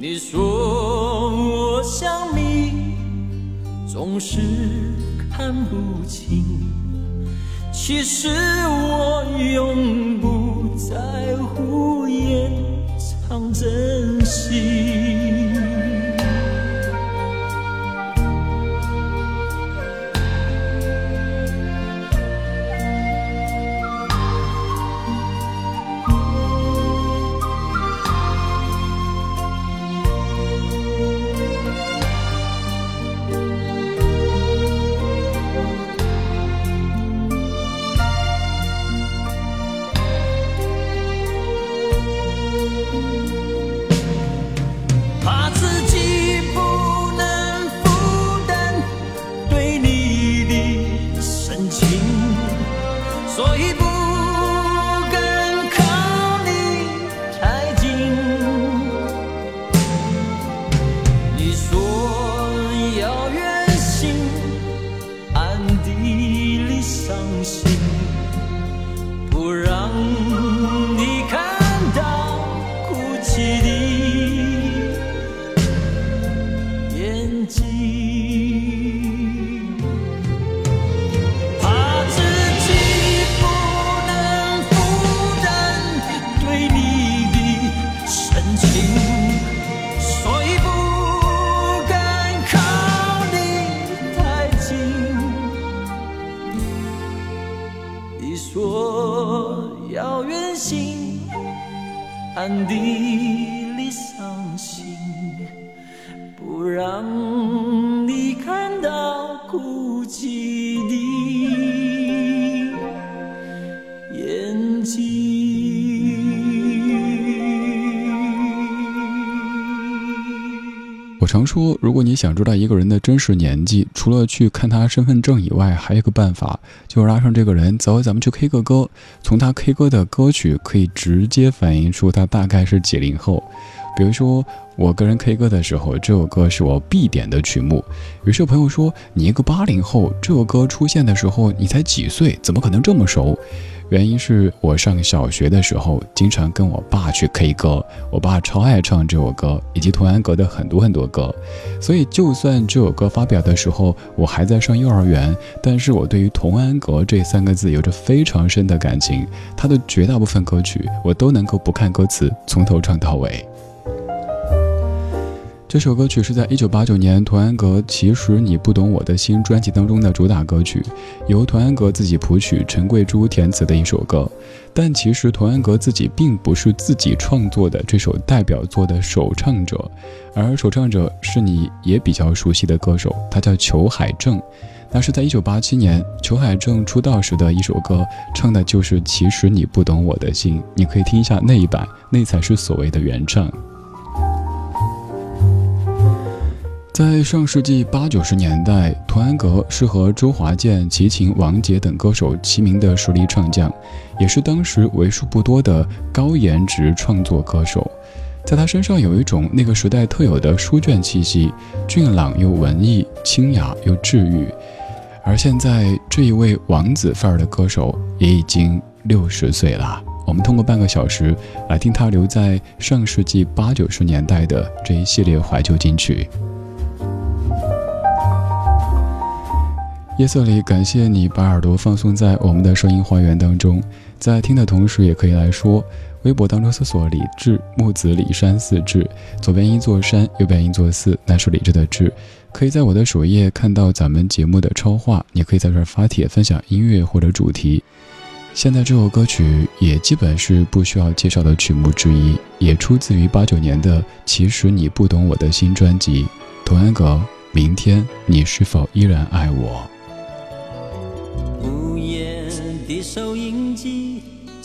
你说我像谜，总是看不清。其实我永不在乎掩藏真心。要远行暗地里伤心不让常说，如果你想知道一个人的真实年纪，除了去看他身份证以外，还有一个办法，就是拉上这个人，走，咱们去 K 个歌。从他 K 歌的歌曲，可以直接反映出他大概是几零后。比如说，我个人 K 歌的时候，这首歌是我必点的曲目。于是朋友说：“你一个八零后，这首歌出现的时候，你才几岁，怎么可能这么熟？”原因是我上小学的时候，经常跟我爸去 K 歌，我爸超爱唱这首歌，以及童安格的很多很多歌。所以，就算这首歌发表的时候我还在上幼儿园，但是我对于童安格这三个字有着非常深的感情。他的绝大部分歌曲，我都能够不看歌词，从头唱到尾。这首歌曲是在一九八九年童安格《其实你不懂我的心》专辑当中的主打歌曲，由童安格自己谱曲，陈桂珠填词的一首歌。但其实童安格自己并不是自己创作的这首代表作的首唱者，而首唱者是你也比较熟悉的歌手，他叫裘海正。那是在一九八七年裘海正出道时的一首歌，唱的就是《其实你不懂我的心》，你可以听一下那一版，那才是所谓的原唱。在上世纪八九十年代，童安格是和周华健、齐秦、王杰等歌手齐名的实力唱将，也是当时为数不多的高颜值创作歌手。在他身上有一种那个时代特有的书卷气息，俊朗又文艺，清雅又治愈。而现在这一位王子范儿的歌手也已经六十岁了。我们通过半个小时来听他留在上世纪八九十年代的这一系列怀旧金曲。夜色里，感谢你把耳朵放松在我们的声音花园当中，在听的同时，也可以来说，微博当中搜索“李志木子李山四志”，左边一座山，右边一座寺，那是李志的志。可以在我的首页看到咱们节目的超话，你可以在这儿发帖分享音乐或者主题。现在这首歌曲也基本是不需要介绍的曲目之一，也出自于八九年的《其实你不懂我的新专辑》。童安格，明天你是否依然爱我？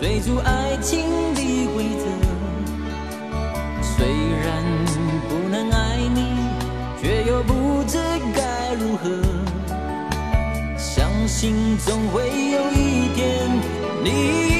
追逐爱情的规则，虽然不能爱你，却又不知该如何。相信总会有一天，你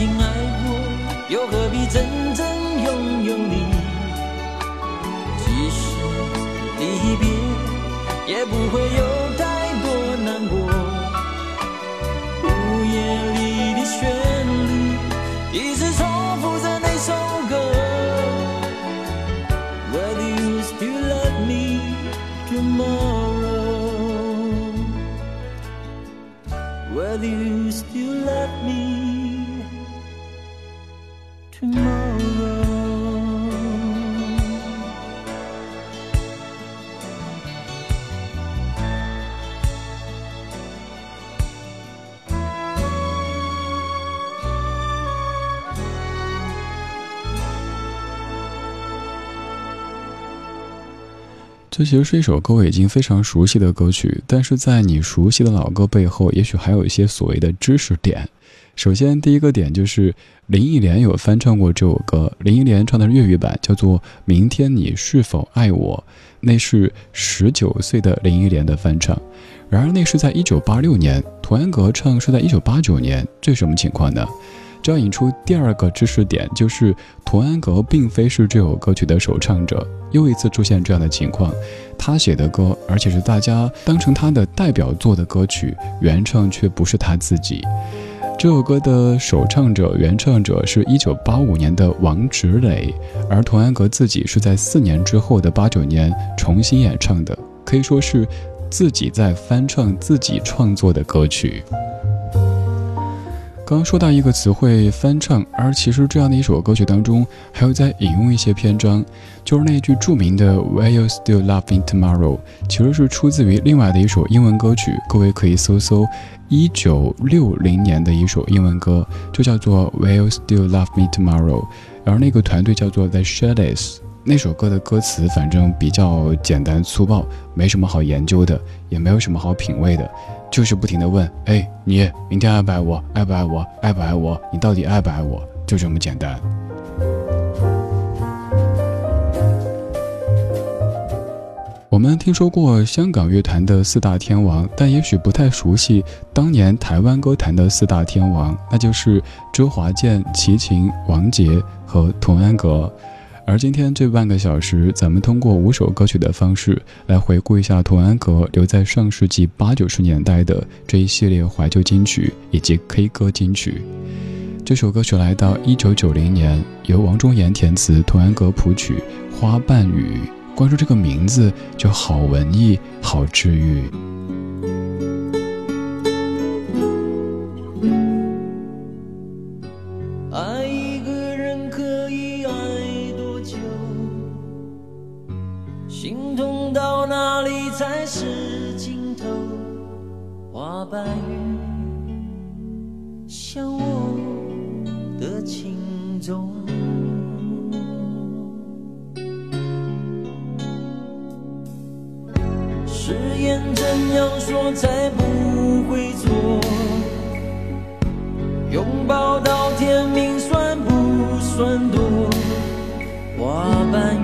真心爱过又何必真正拥有你？即使离别也不会有这其实是一首歌我已经非常熟悉的歌曲，但是在你熟悉的老歌背后，也许还有一些所谓的知识点。首先，第一个点就是林忆莲有翻唱过这首歌，林忆莲唱的是粤语版叫做《明天你是否爱我》，那是十九岁的林忆莲的翻唱。然而，那是在一九八六年，童安格唱是在一九八九年，这什么情况呢？这要引出第二个知识点，就是童安格并非是这首歌曲的首唱者。又一次出现这样的情况，他写的歌，而且是大家当成他的代表作的歌曲，原唱却不是他自己。这首歌的首唱者、原唱者是一九八五年的王芷磊，而童安格自己是在四年之后的八九年重新演唱的，可以说是自己在翻唱自己创作的歌曲。刚刚说到一个词汇翻唱，而其实这样的一首歌曲当中，还有在引用一些篇章，就是那句著名的 Will you still love me tomorrow，其实是出自于另外的一首英文歌曲，各位可以搜搜一九六零年的一首英文歌，就叫做 Will you still love me tomorrow，而那个团队叫做 The Shades，那首歌的歌词反正比较简单粗暴，没什么好研究的，也没有什么好品味的。就是不停的问，哎，你明天爱不爱我？爱不爱我？爱不爱我？你到底爱不爱我？就这么简单。我们听说过香港乐坛的四大天王，但也许不太熟悉当年台湾歌坛的四大天王，那就是周华健、齐秦、王杰和童安格。而今天这半个小时，咱们通过五首歌曲的方式来回顾一下童安格留在上世纪八九十年代的这一系列怀旧金曲以及 K 歌金曲。这首歌曲来到一九九零年，由王中岩填词，童安格谱曲，《花瓣雨》。光说这个名字就好文艺，好治愈。哪里才是尽头？花瓣雨像我的情衷誓言怎样说才不会错拥抱到天明算不算多？花瓣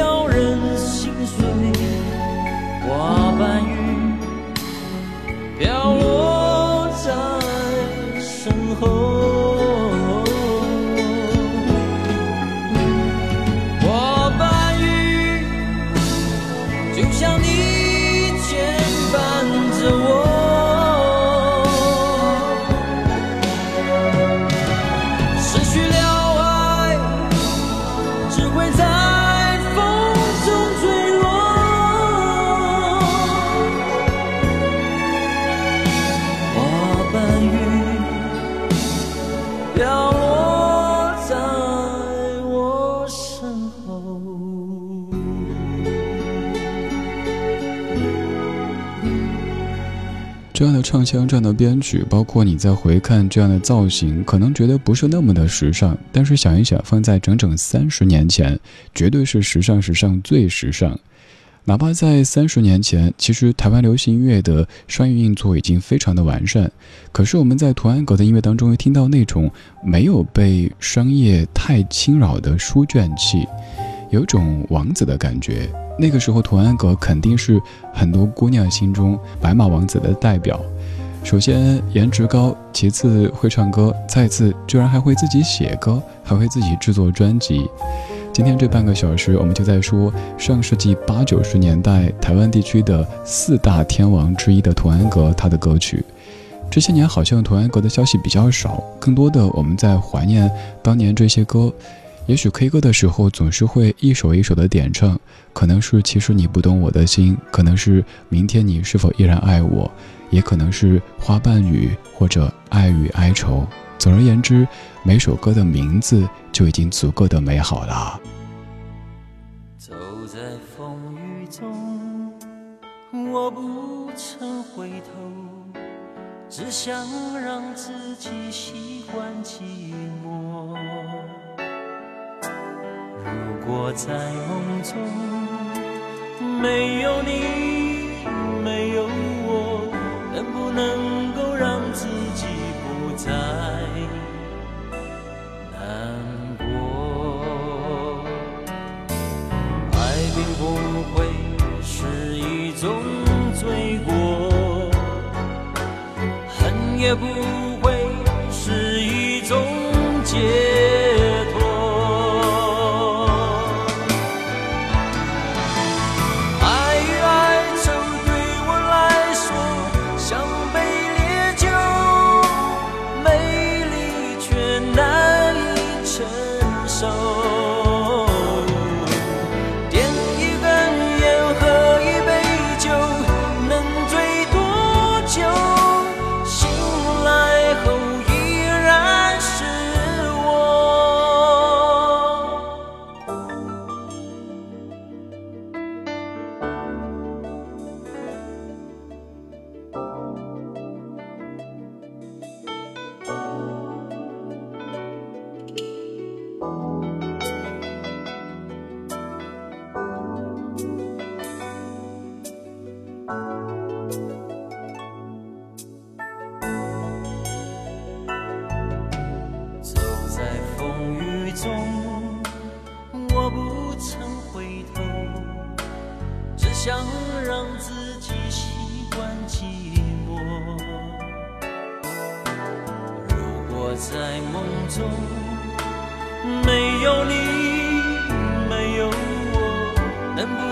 撩人心碎花瓣雨飘落。这样的唱腔，这样的编曲，包括你再回看这样的造型，可能觉得不是那么的时尚。但是想一想，放在整整三十年前，绝对是时尚时尚最时尚。哪怕在三十年前，其实台湾流行音乐的商业运作已经非常的完善。可是我们在图安格的音乐当中，又听到那种没有被商业太侵扰的书卷气。有种王子的感觉。那个时候，童安格肯定是很多姑娘心中白马王子的代表。首先颜值高，其次会唱歌，再次居然还会自己写歌，还会自己制作专辑。今天这半个小时，我们就在说上世纪八九十年代台湾地区的四大天王之一的童安格他的歌曲。这些年好像童安格的消息比较少，更多的我们在怀念当年这些歌。也许 K 歌的时候总是会一首一首的点唱，可能是其实你不懂我的心，可能是明天你是否依然爱我。也可能是花瓣雨，或者爱与哀愁。总而言之，每首歌的名字就已经足够的美好了。走在风雨中，我不曾回头，只想让自己习惯寂寞。我在梦中没有你，没有我。能不能够让自己不再难过？爱并不会是一种罪过，恨也不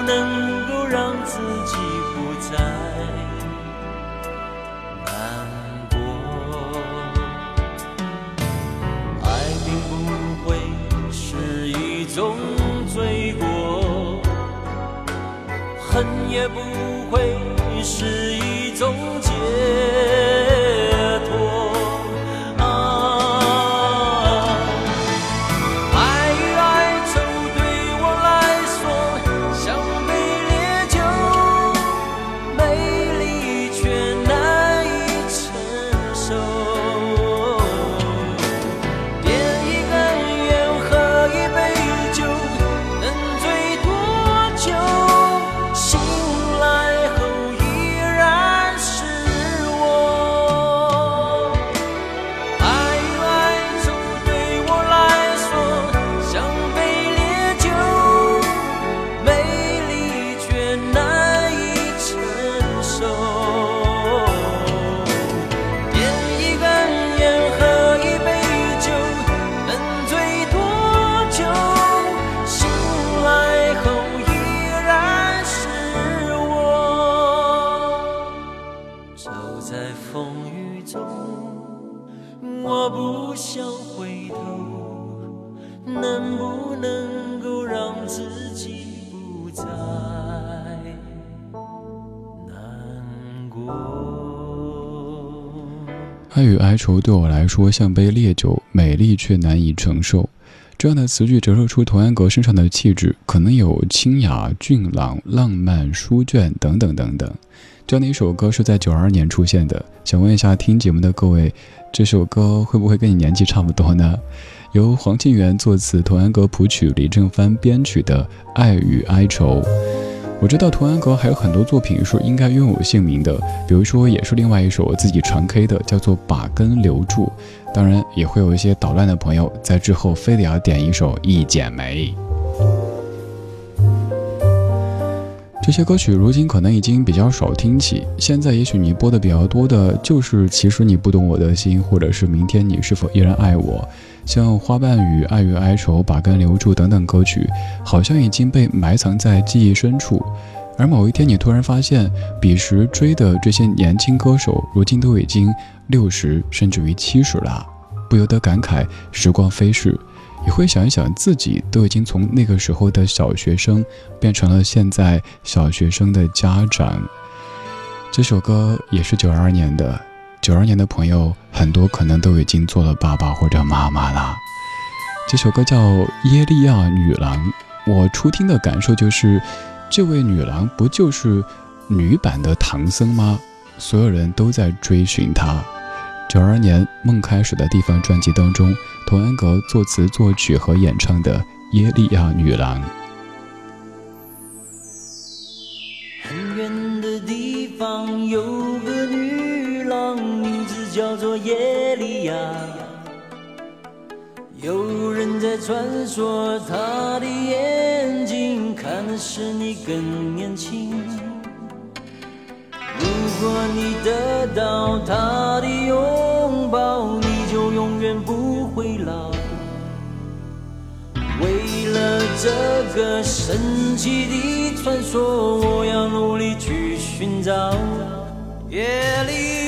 能够让自己不再难过，爱并不会是一种罪过，恨也不会是一种结果。爱与哀愁对我来说像杯烈酒，美丽却难以承受。这样的词句折射出童安格身上的气质，可能有清雅、俊朗、浪漫、书卷等等等等。这样的一首歌是在九二年出现的。想问一下听节目的各位，这首歌会不会跟你年纪差不多呢？由黄庆元作词，童安格谱曲，李正帆编曲的《爱与哀愁》。我知道童安格还有很多作品是应该拥有姓名的，比如说也是另外一首我自己传 K 的，叫做《把根留住》。当然也会有一些捣乱的朋友在之后非得要点一首《一剪梅》。这些歌曲如今可能已经比较少听起，现在也许你播的比较多的就是《其实你不懂我的心》，或者是《明天你是否依然爱我》。像《花瓣雨》《爱与哀愁》《把根留住》等等歌曲，好像已经被埋藏在记忆深处。而某一天，你突然发现，彼时追的这些年轻歌手，如今都已经六十甚至于七十了，不由得感慨时光飞逝。也会想一想，自己都已经从那个时候的小学生，变成了现在小学生的家长。这首歌也是九二年的，九二年的朋友很多可能都已经做了爸爸或者妈妈了。这首歌叫《耶利亚女郎》，我初听的感受就是，这位女郎不就是女版的唐僧吗？所有人都在追寻她。九二年《梦开始的地方》专辑当中，童安格作词作曲和演唱的《耶利亚女郎》。传说，她的眼睛看的是你更年轻。如果你得到他的拥抱，你就永远不会老。为了这个神奇的传说，我要努力去寻找。夜里